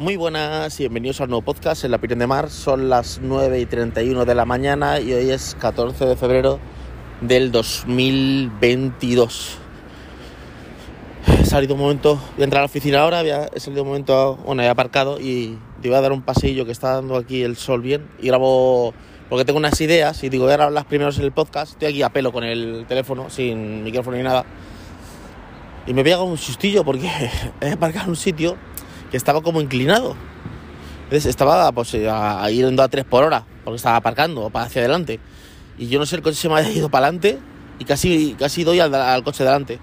Muy buenas y bienvenidos a un nuevo podcast en la Piren de Mar. Son las 9 y 31 de la mañana y hoy es 14 de febrero del 2022. He salido un momento, voy a entrar a la oficina ahora, había, he salido un momento, bueno, he aparcado y te iba a dar un pasillo que está dando aquí el sol bien y grabo porque tengo unas ideas y digo, voy a grabarlas primero en el podcast. Estoy aquí a pelo con el teléfono, sin micrófono ni nada. Y me pega un sustillo porque he aparcado en un sitio que estaba como inclinado. Entonces estaba pues a, a a 3 por hora, porque estaba aparcando para hacia adelante. Y yo no sé, el coche se me ha ido para adelante y casi, casi doy al, coche delante.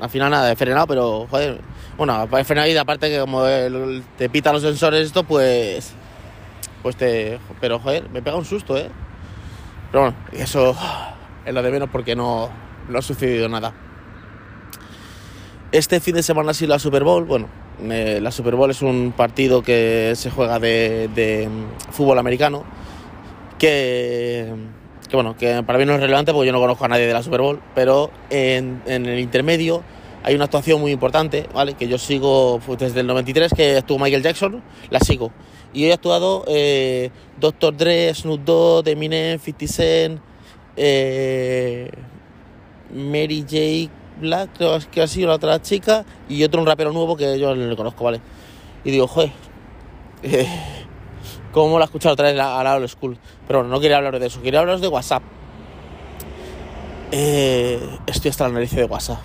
Al final nada, he frenado, pero joder. Bueno, he frenado y aparte que como te pita los sensores esto, pues. Pues te. Pero joder, me pega un susto, eh. Pero bueno, eso es lo de menos porque no, no ha sucedido nada. Este fin de semana ha sido la Super Bowl. Bueno, la Super Bowl es un partido que se juega de, mm, fútbol americano. Que, bueno, que para mí no es relevante porque yo no conozco a nadie de la Super Bowl. Pero en, el intermedio hay una actuación muy importante, ¿vale? Que yo sigo pues, desde el 93, que estuvo Michael Jackson, la sigo. Y hoy ha actuado eh, Dr. Dre, Snoop Dogg, Eminem, 50 Cent, eh, Mary J. Black, creo que ha sido la otra chica, y otro un rapero nuevo que yo no le conozco, ¿vale? Y digo, joder, eh, ¿cómo lo he escuchado otra vez a la old school? Pero bueno, no quería hablar de eso, quería hablaros de WhatsApp. Eh, estoy hasta la nariz de WhatsApp.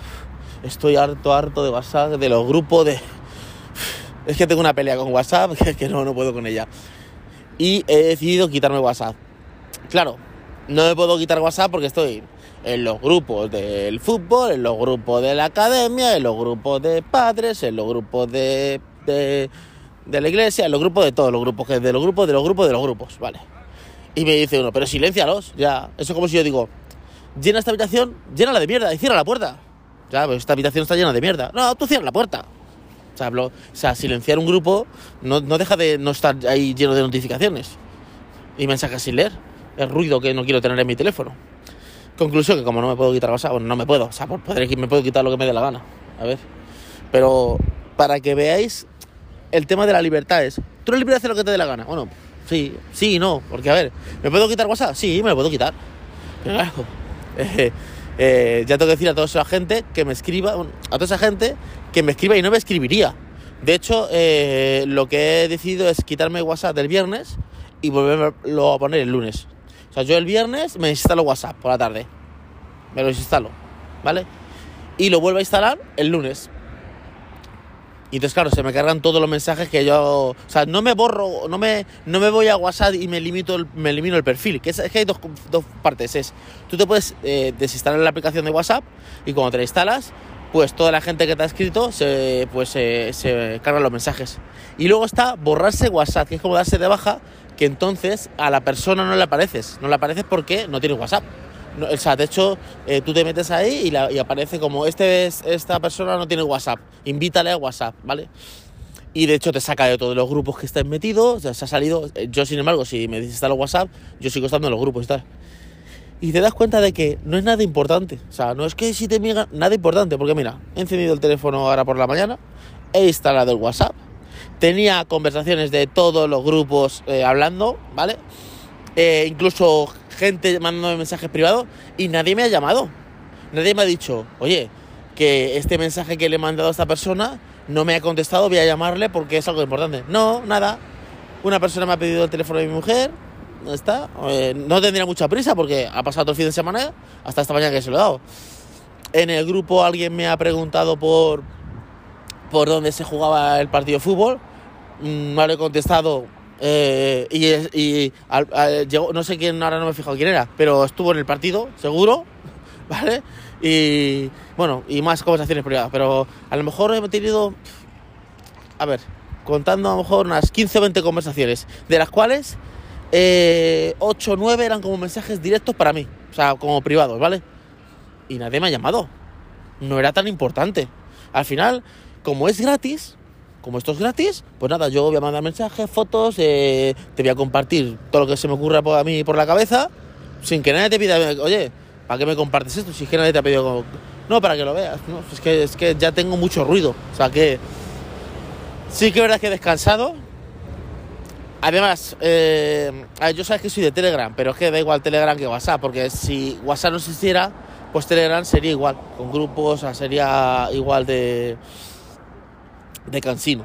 Estoy harto, harto de WhatsApp, de los grupos de... Es que tengo una pelea con WhatsApp, que, que no, no puedo con ella. Y he decidido quitarme WhatsApp. Claro, no me puedo quitar WhatsApp porque estoy en los grupos del fútbol, en los grupos de la academia, en los grupos de padres, en los grupos de, de, de la iglesia, en los grupos de todos los grupos, que de los grupos, de los grupos, de los grupos, vale. Y me dice uno, pero siléncialos, ya. Eso es como si yo digo, llena esta habitación, llénala de mierda y cierra la puerta. Ya, pues esta habitación está llena de mierda. No, tú cierra la puerta. O sea, hablo- o sea, silenciar un grupo no, no deja de no estar ahí lleno de notificaciones y mensajes sin leer. Es ruido que no quiero tener en mi teléfono. Conclusión que como no me puedo quitar WhatsApp, bueno, no me puedo, o sea, por poder me puedo quitar lo que me dé la gana. A ver. Pero para que veáis el tema de la libertad es, ¿tú eres libre de hacer lo que te dé la gana? Bueno, sí, sí y no, porque a ver, ¿me puedo quitar WhatsApp? Sí, me lo puedo quitar. Pero claro, eh, eh, ya tengo que decir a toda esa gente que me escriba, a toda esa gente que me escriba y no me escribiría. De hecho, eh, lo que he decidido es quitarme WhatsApp del viernes y volverlo a poner el lunes. O sea, yo el viernes me instalo WhatsApp por la tarde. Me lo desinstalo, ¿vale? Y lo vuelvo a instalar el lunes. Y entonces, claro, se me cargan todos los mensajes que yo... O sea, no me borro, no me, no me voy a WhatsApp y me, limito el- me elimino el perfil. Que es, es que hay dos, dos partes. Es, tú te puedes eh, desinstalar la aplicación de WhatsApp y cuando te la instalas, pues toda la gente que te ha escrito se, pues, se, se cargan los mensajes. Y luego está borrarse WhatsApp, que es como darse de baja, que entonces a la persona no le apareces. No le apareces porque no tiene WhatsApp. No, o sea, de hecho, eh, tú te metes ahí y, la- y aparece como este es, esta persona no tiene WhatsApp, invítale a WhatsApp, ¿vale? Y de hecho te saca de todos los grupos que estén metidos, ya se ha salido. Eh, Yo, sin embargo, si me desinstalo WhatsApp, yo sigo estando en los grupos tal. Y te das cuenta de que no es nada importante. O sea, no es que si te miran, nada importante, porque mira, he encendido el teléfono ahora por la mañana, he instalado el WhatsApp, tenía conversaciones de todos los grupos eh, hablando, ¿vale? Eh, incluso gente mandándome mensajes privados y nadie me ha llamado. Nadie me ha dicho, oye, que este mensaje que le he mandado a esta persona no me ha contestado, voy a llamarle porque es algo importante. No, nada. Una persona me ha pedido el teléfono de mi mujer, está. Eh, no tendría mucha prisa porque ha pasado todo el fin de semana hasta esta mañana que se lo he dado. En el grupo alguien me ha preguntado por, por dónde se jugaba el partido de fútbol. Mm, No le he contestado. eh, y y llegó, no sé quién, ahora no me he fijado quién era, pero estuvo en el partido, seguro, ¿vale? Y bueno, y más conversaciones privadas, pero a lo mejor he tenido, a ver, contando a lo mejor unas 15 o 20 conversaciones, de las cuales eh, 8 o 9 eran como mensajes directos para mí, o sea, como privados, ¿vale? Y nadie me ha llamado, no era tan importante. Al final, como es gratis, como esto es gratis, pues nada, yo voy a mandar mensajes, fotos, eh, te voy a compartir todo lo que se me ocurra por- a mí por la cabeza, sin que nadie te pida, oye, ¿para qué me compartes esto? Si es que nadie te ha pedido... No, para que lo veas, ¿no? Es que, es que ya tengo mucho ruido, o sea que... Sí que verdad que he descansado. Además, eh, yo sabes que soy de Telegram, pero es que da igual Telegram que WhatsApp, porque si WhatsApp no existiera, pues Telegram sería igual, con grupos, o sea, sería igual de, de cansino.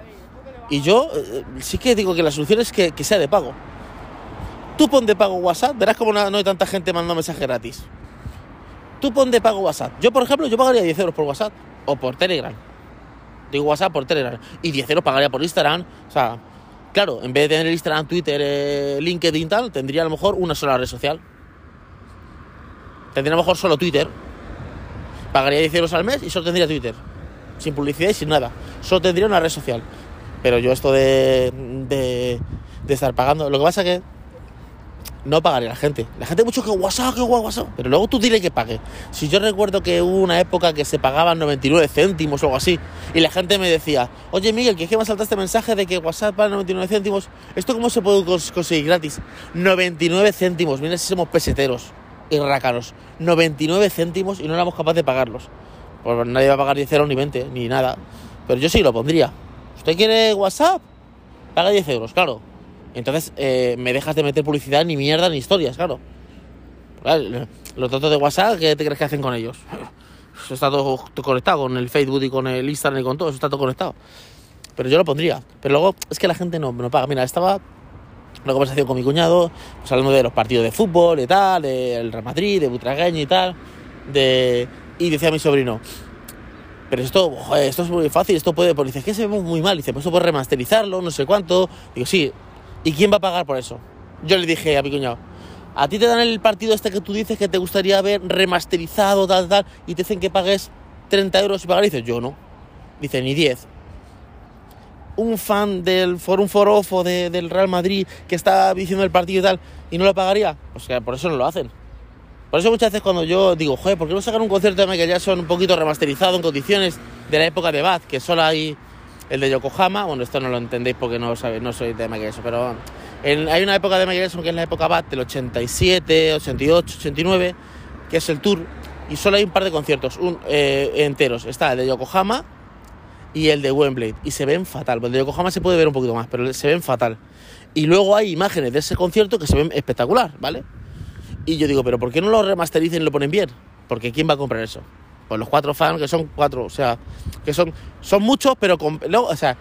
Y yo eh, sí que digo que la solución es que, que sea de pago. Tú pon de pago WhatsApp, verás como no, hay tanta gente mandando mensajes gratis. Tú pon de pago WhatsApp. Yo, por ejemplo, yo pagaría 10 euros por WhatsApp o por Telegram. Digo WhatsApp por Telegram. Y 10 euros pagaría por Instagram. O sea, claro, en vez de tener Instagram, Twitter, eh, LinkedIn tal, tendría a lo mejor una sola red social. Tendría a lo mejor solo Twitter. Pagaría 10 euros al mes y solo tendría Twitter. Sin publicidad y sin nada. Solo tendría una red social. Pero yo esto de, de, estar pagando... Lo que pasa que no pagaría la gente. La gente mucho que WhatsApp, que WhatsApp. Pero luego tú dile que pague. Si yo recuerdo que hubo una época que se pagaban 99 céntimos o algo así, y la gente me decía, oye Miguel, que es que me este mensaje de que WhatsApp para 99 céntimos, ¿esto cómo se puede cons- conseguir gratis? 99 céntimos, mira si somos peseteros y rácaros. 99 céntimos y no éramos capaces de pagarlos. Pues nadie va a pagar 10 euros ni 20, ni nada. Pero yo sí lo pondría. ¿Usted quiere WhatsApp? Paga 10 euros, claro. Entonces eh, me dejas de meter publicidad ni mierda ni historias, claro. Los datos de WhatsApp, ¿qué te crees que hacen con ellos? Eso está todo, conectado con el Facebook y con el Instagram y con todo, eso está todo conectado. Pero yo lo pondría. Pero luego es que la gente no, no paga. Mira, estaba una conversación con mi cuñado, pues hablando de los partidos de fútbol y tal, del Real Madrid, de Butragueño y tal, de... y decía mi sobrino, pero esto, esto es muy fácil, esto puede, porque dice, que se ve muy mal, dice, pues esto puede remasterizarlo, no sé cuánto. Digo, sí, ¿y quién va a pagar por eso? Yo le dije a mi cuñado, a ti te dan el partido este que tú dices que te gustaría ver remasterizado, tal, tal, y te dicen que pagues 30 euros y pagar, dices, yo no. Dice, ni 10. Un fan del Forum Forofo de, del Real Madrid que está diciendo el partido y tal, y no lo pagaría, pues que por eso no lo hacen. Por eso muchas veces cuando yo digo, joder, ¿por qué no sacan un concierto de Michael Jackson un poquito remasterizado en condiciones de la época de Bad? Que solo hay el de Yokohama, bueno, esto no lo entendéis porque no, sabéis, no soy de Michael Jackson, pero en- hay una época de Michael Jackson que es la época Bad del 87, 88, 89, que es el tour, y solo hay un par de conciertos un, eh, enteros. Está el de Yokohama y el de Wembley, y se ven fatal. El de Yokohama se puede ver un poquito más, pero se ven fatal. Y luego hay imágenes de ese concierto que se ven espectacular, ¿vale? Y yo digo, ¿pero por qué no lo remasterizan y lo ponen bien? Porque ¿quién va a comprar eso? Pues los cuatro fans, que son cuatro, o sea, que son, son muchos, pero con, luego, o sea,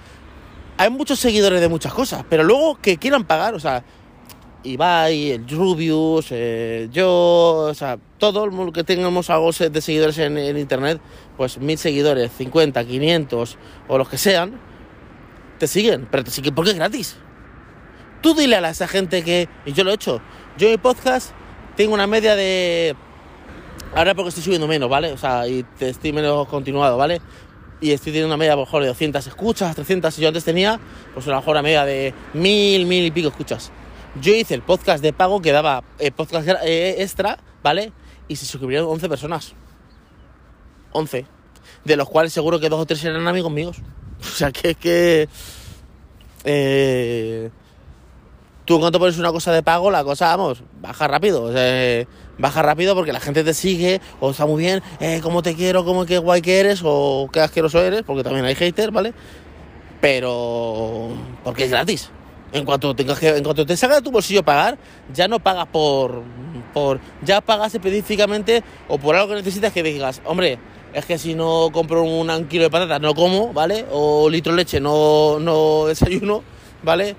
hay muchos seguidores de muchas cosas, pero luego que quieran pagar, o sea, Ibai, el Rubius, eh, yo, o sea, todo el mundo que tengamos algo de seguidores en, en internet, pues mil seguidores, 50, 500 o los que sean, te siguen, pero te siguen porque es gratis. Tú dile a esa gente que, y yo lo he hecho, yo mi podcast tengo una media de, ahora porque estoy subiendo menos, ¿vale? O sea, y estoy menos continuado, ¿vale? Y estoy teniendo una media lo mejor de 200 escuchas, 300, y yo antes tenía, pues a lo mejor una media de mil, mil y pico escuchas. Yo hice el podcast de pago que daba eh, podcast eh, extra, ¿vale? Y se suscribieron 11 personas. 11. De los cuales seguro que dos o tres eran amigos míos. O sea, que es que... Eh, tú en cuanto pones una cosa de pago, la cosa, vamos, baja rápido. Sea, baja rápido porque la gente te sigue, o está muy bien, eh, cómo te quiero, cómo qué guay que eres, o qué asqueroso eres, porque también hay haters, ¿vale? Pero... porque es gratis. En cuanto tengas en cuanto te salga de tu bolsillo pagar, ya no pagas por, por, ya pagas específicamente o por algo que necesitas que digas, hombre, es que si no compro un, un kilo de patatas no como, ¿vale? O litro de leche no, no desayuno, ¿vale?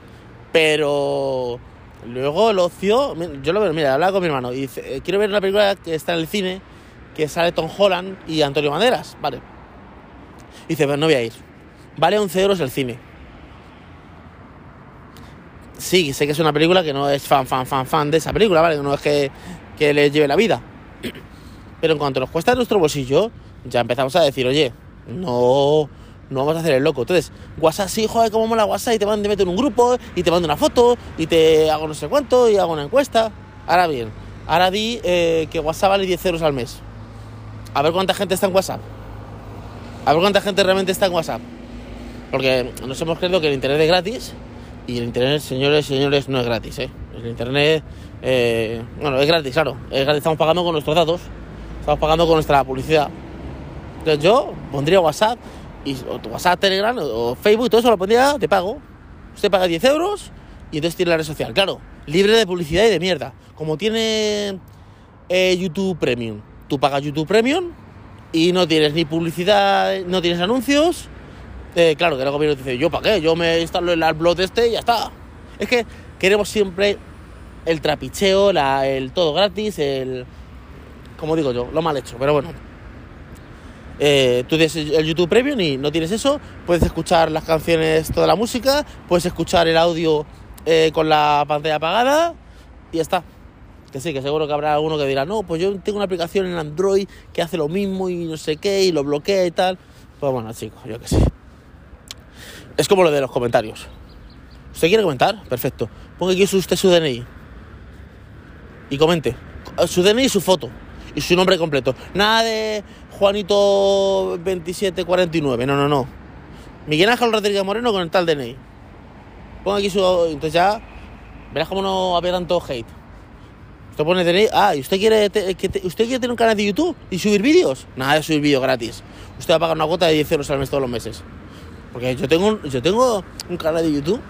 Pero luego el ocio, yo lo veo, mira, hablaba con mi hermano y dice, eh, quiero ver una película que está en el cine, que sale Tom Holland y Antonio Banderas, ¿vale? Y dice, pues no voy a ir. Vale 11 euros el cine. Sí, sé que es una película que no es fan, fan, fan, fan de esa película, ¿vale? No es que, que les lleve la vida. Pero en cuanto nos cuesta nuestro bolsillo, ya empezamos a decir, oye, no, no vamos a hacer el loco. Entonces, WhatsApp, sí, joder, cómo mola WhatsApp, y te mando, te meto en un grupo, y te mando una foto, y te hago no sé cuánto, y hago una encuesta. Ahora bien, ahora di eh, que WhatsApp vale 10 euros al mes. A ver cuánta gente está en WhatsApp. A ver cuánta gente realmente está en WhatsApp. Porque nos hemos creído que el internet es gratis y el internet, señores señores, no es gratis, ¿eh? El internet, eh, bueno, es gratis, claro. Es gratis, estamos pagando con nuestros datos, estamos pagando con nuestra publicidad. Entonces yo pondría WhatsApp o tu WhatsApp, Telegram o, Facebook, todo eso lo pondría de pago. Usted paga 10 euros y entonces tiene la red social. Claro, libre de publicidad y de mierda. Como tiene eh, YouTube Premium. Tú pagas YouTube Premium y no tienes ni publicidad, no tienes anuncios. Eh, claro, que el gobierno dice, ¿yo para qué? Yo me instalo el AdBlock este y ya está. Es que queremos siempre el trapicheo, la, el todo gratis, el... Como digo yo, lo mal hecho, pero bueno. Eh, tú tienes el YouTube Premium y no tienes eso, puedes escuchar las canciones, toda la música, puedes escuchar el audio eh, con la pantalla apagada y ya está. Que sí, que seguro que habrá alguno que dirá, no, pues yo tengo una aplicación en Android que hace lo mismo y no sé qué y lo bloquea y tal. Pues bueno, chicos, yo que sé. Es como lo de los comentarios. ¿Usted quiere comentar? Perfecto. Ponga aquí usted su DNI. Y comente. Su DNI y su foto. Su nombre completo. Nada de Juanito 2749. No, no, no. Miguel Ángel Rodríguez Moreno con el tal DNI. Ponga aquí su. Entonces ya. Verás cómo no había tanto hate. Usted pone DNI. Ah, ¿y usted quiere, ¿usted quiere tener un canal de YouTube y subir vídeos? Nada de subir vídeos gratis. Usted va a pagar una cuota de 10 euros al mes todos los meses. Porque yo tengo yo tengo un canal de YouTube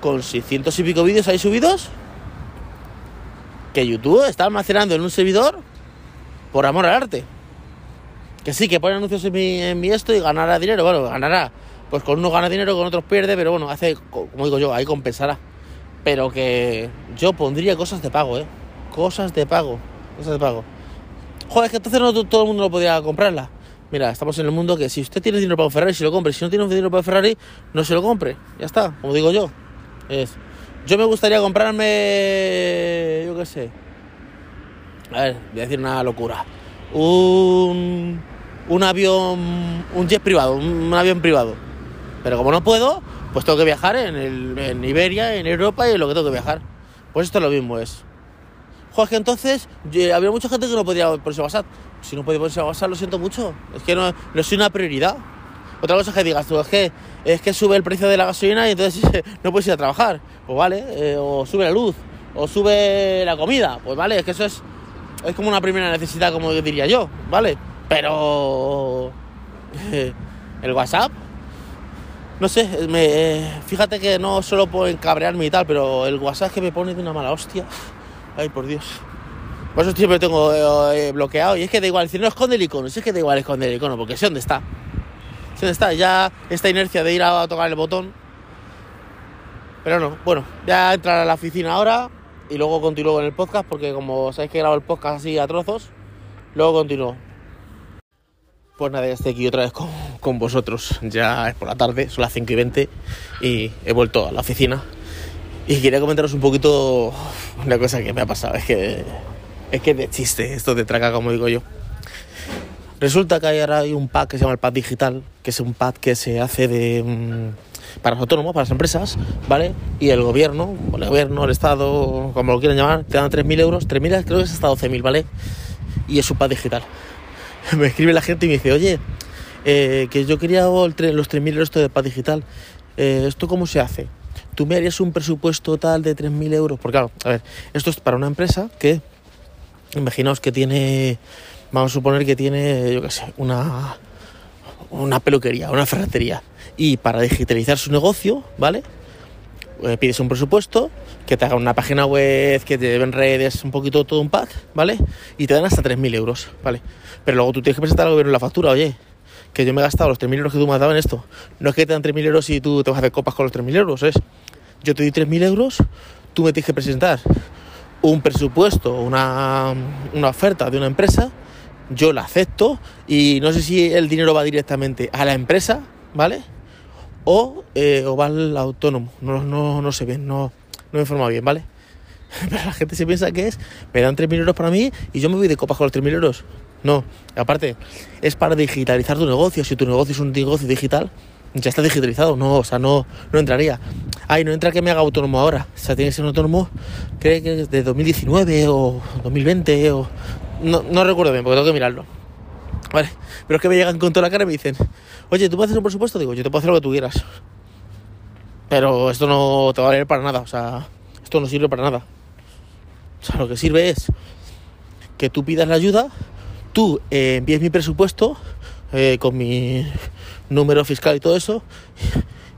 con 600 y pico vídeos ahí subidos. Que YouTube está almacenando en un servidor por amor al arte. Que sí, que pone anuncios en mi, esto y ganará dinero. Bueno, ganará. Pues con unos gana dinero, con otros pierde, pero bueno, hace, co- como digo yo, ahí compensará. Pero que yo pondría cosas de pago, ¿eh? Cosas de pago. Cosas de pago. Joder, es que entonces no to- todo el mundo no podía comprarla. Mira, estamos en el mundo que si usted tiene dinero para un Ferrari, se lo compre. Si no tiene dinero para un Ferrari, no se lo compre. Ya está, como digo yo. Es. Yo me gustaría comprarme. Yo qué sé. A ver, voy a decir una locura. Un. Un avión. Un jet privado, un, avión privado. Pero como no puedo, pues tengo que viajar en, el, en Iberia, en Europa y en lo que tengo que viajar. Pues esto es lo mismo es. Que entonces había mucha gente que no podía ponerse WhatsApp. Si no podía ponerse WhatsApp, lo siento mucho. Es que no, no soy una prioridad. Otra cosa que digas tú, es que, es que sube el precio de la gasolina y entonces no puedes ir a trabajar. Pues vale, eh, o sube la luz, o sube la comida. Pues vale, es que eso es, es como una primera necesidad, como diría yo, ¿vale? Pero el WhatsApp, no sé, me, fíjate que no solo por encabrearme y tal, pero el WhatsApp que me pone de una mala hostia. Ay, por Dios. Por eso siempre tengo eh, bloqueado. Y es que da igual, si no esconde el icono, si es que da igual esconder el icono, porque sé dónde está. Sé dónde está, ya esta inercia de ir a tocar el botón. Pero no, bueno, ya entrar a la oficina ahora y luego continúo con el podcast, porque como sabéis que grabo el podcast así a trozos, luego continúo. Pues nada, ya estoy aquí otra vez con, con vosotros. Ya es por la tarde, son las 5 y 20 y he vuelto a la oficina. Y quería comentaros un poquito una cosa que me ha pasado. Es que es que de chiste, esto de traca, como digo yo. Resulta que ahora hay un pack que se llama el pack digital, que es un pack que se hace de mm, para los autónomos, para las empresas, ¿vale? Y el gobierno, el gobierno, el Estado, como lo quieran llamar, te dan 3.000 euros, 3.000 creo que es hasta 12.000, ¿vale? Y es un pack digital. Me escribe la gente y me dice, oye, eh, que yo quería los 3.000 euros de pack digital, eh, ¿esto cómo se hace? ¿Tú me harías un presupuesto tal de 3.000 euros? Porque claro, a ver, esto es para una empresa que, imaginaos que tiene, vamos a suponer que tiene, yo qué sé, una, una peluquería, una ferretería. Y para digitalizar su negocio, ¿vale? Eh, pides un presupuesto, que te haga una página web, que te den redes, un poquito todo un pack, ¿vale? Y te dan hasta 3.000 euros, ¿vale? Pero luego tú tienes que presentar al gobierno la factura, oye, que yo me he gastado los 3.000 euros que tú me has dado en esto. No es que te dan 3.000 euros y tú te vas a hacer copas con los 3.000 euros, es. Yo te doy 3.000 euros, tú me tienes que presentar un presupuesto, una, una oferta de una empresa, yo la acepto y no sé si el dinero va directamente a la empresa, ¿vale? O, eh, o va al autónomo. No, no, no sé bien, no, no me informa bien, ¿vale? Pero la gente se piensa que es, me dan 3.000 euros para mí y yo me voy de copas con los 3.000 euros. No, aparte, es para digitalizar tu negocio. Si tu negocio es un negocio digital, ya está digitalizado. No, o sea, no, no entraría. Ay, no entra que me haga autónomo ahora. O sea, tiene que ser un autónomo, creo que es de 2019 o 2020 o... No, no recuerdo bien, porque tengo que mirarlo. Vale, pero es que me llegan con toda la cara y me dicen, oye, ¿tú puedes hacer un presupuesto? Digo, yo te puedo hacer lo que tú quieras. Pero esto no te va a valer para nada, o sea, esto no sirve para nada. O sea, lo que sirve es que tú pidas la ayuda, tú eh, envíes mi presupuesto eh, con mi número fiscal y todo eso.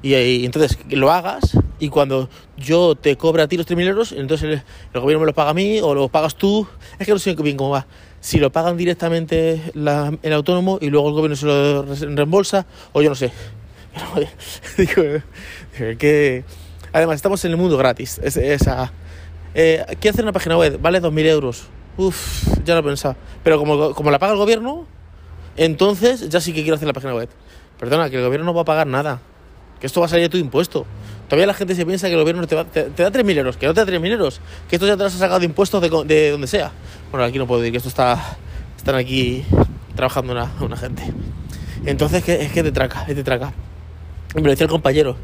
Y, y entonces lo hagas y cuando yo te cobre a ti los 3.000 euros, entonces el, gobierno me los paga a mí o lo pagas tú. Es que no sé bien cómo va. Si lo pagan directamente la- el autónomo y luego el gobierno se lo re- reembolsa o yo no sé. Digo, digo, que... Además, estamos en el mundo gratis. Es, esa, eh, quiero hacer una página web, vale 2.000 euros. Uf, ya lo he pensado. Pero como, como la paga el gobierno, entonces ya sí que quiero hacer la página web. Perdona, que el gobierno no va a pagar nada. Que esto va a salir de tu impuesto. Todavía la gente se piensa que el gobierno te, te- da 3.000 euros. Que no te da 3.000 euros. Que esto ya te lo has sacado de impuestos de, de donde sea. Bueno, aquí no puedo decir que esto está... Están aquí trabajando una, una gente. Entonces, que, es que te traca, es te traca. Me lo decía el compañero.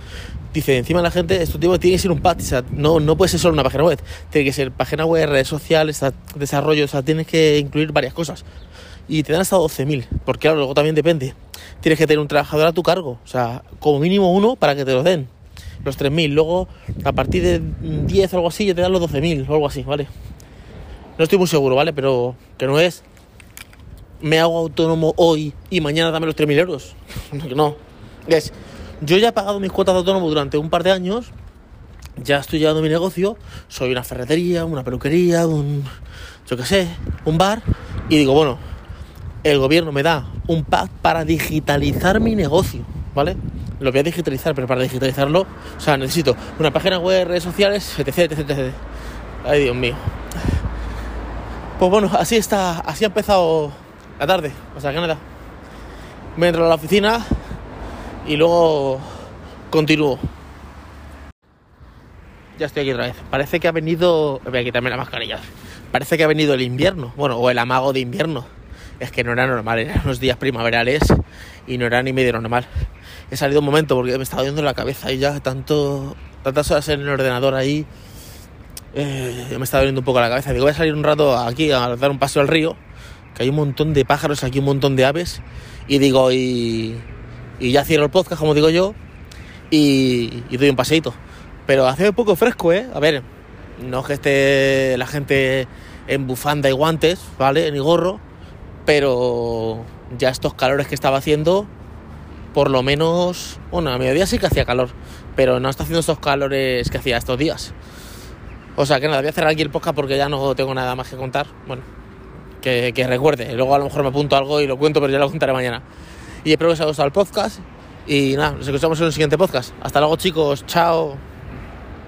Dice, encima la gente, esto tiene que ser un pack, o sea, no, no puede ser solo una página web. Tiene que ser página web, redes sociales, desarrollo, o sea, tienes que incluir varias cosas. Y te dan hasta 12.000, porque claro, luego también depende. Tienes que tener un trabajador a tu cargo, o sea, como mínimo uno para que te lo den. Los 3.000, luego a partir de 10 o algo así, ya te dan los 12.000 o algo así, ¿vale? No estoy muy seguro, ¿vale? Pero que no es me hago autónomo hoy y mañana dame los 3.000 euros. No. Es, yo ya he pagado mis cuotas de autónomo durante un par de años, ya estoy llevando mi negocio, soy una ferretería, una peluquería, un, yo qué sé, un bar, y digo, bueno, el gobierno me da un pack para digitalizar mi negocio, ¿vale? Lo voy a digitalizar, pero para digitalizarlo, o sea, necesito una página web, redes sociales, etc, etc, etc. Ay, Dios mío. Pues bueno, así está, así ha empezado la tarde, o sea que nada. Me entro a la oficina y luego continúo. Ya estoy aquí otra vez. Parece que ha venido. Voy a quitarme la mascarilla. Parece que ha venido el invierno. Bueno, o el amago de invierno. Es que no era normal, eran unos días primaverales y no era ni medio normal. He salido un momento porque me estaba dando la cabeza y ya tanto, tantas horas en el ordenador ahí. eh, me estaba doliendo un poco la cabeza. Digo, voy a salir un rato aquí a dar un paso al río. Que hay un montón de pájaros aquí, un montón de aves. Y digo, y, ya cierro el podcast, como digo yo. Y, y doy un paseíto. Pero hace un poco fresco, ¿eh? A ver, no es que esté la gente en bufanda y guantes, ¿vale? Ni gorro. Pero ya estos calores que estaba haciendo, por lo menos, bueno, a mediodía sí que hacía calor, pero no está haciendo estos calores que hacía estos días. O sea que nada, voy a cerrar aquí el podcast porque ya no tengo nada más que contar. Bueno, que, recuerde. Luego a lo mejor me apunto algo y lo cuento, pero ya lo contaré mañana. Y espero que os haya gustado el podcast. Y nada, nos escuchamos en el siguiente podcast. Hasta luego chicos, chao.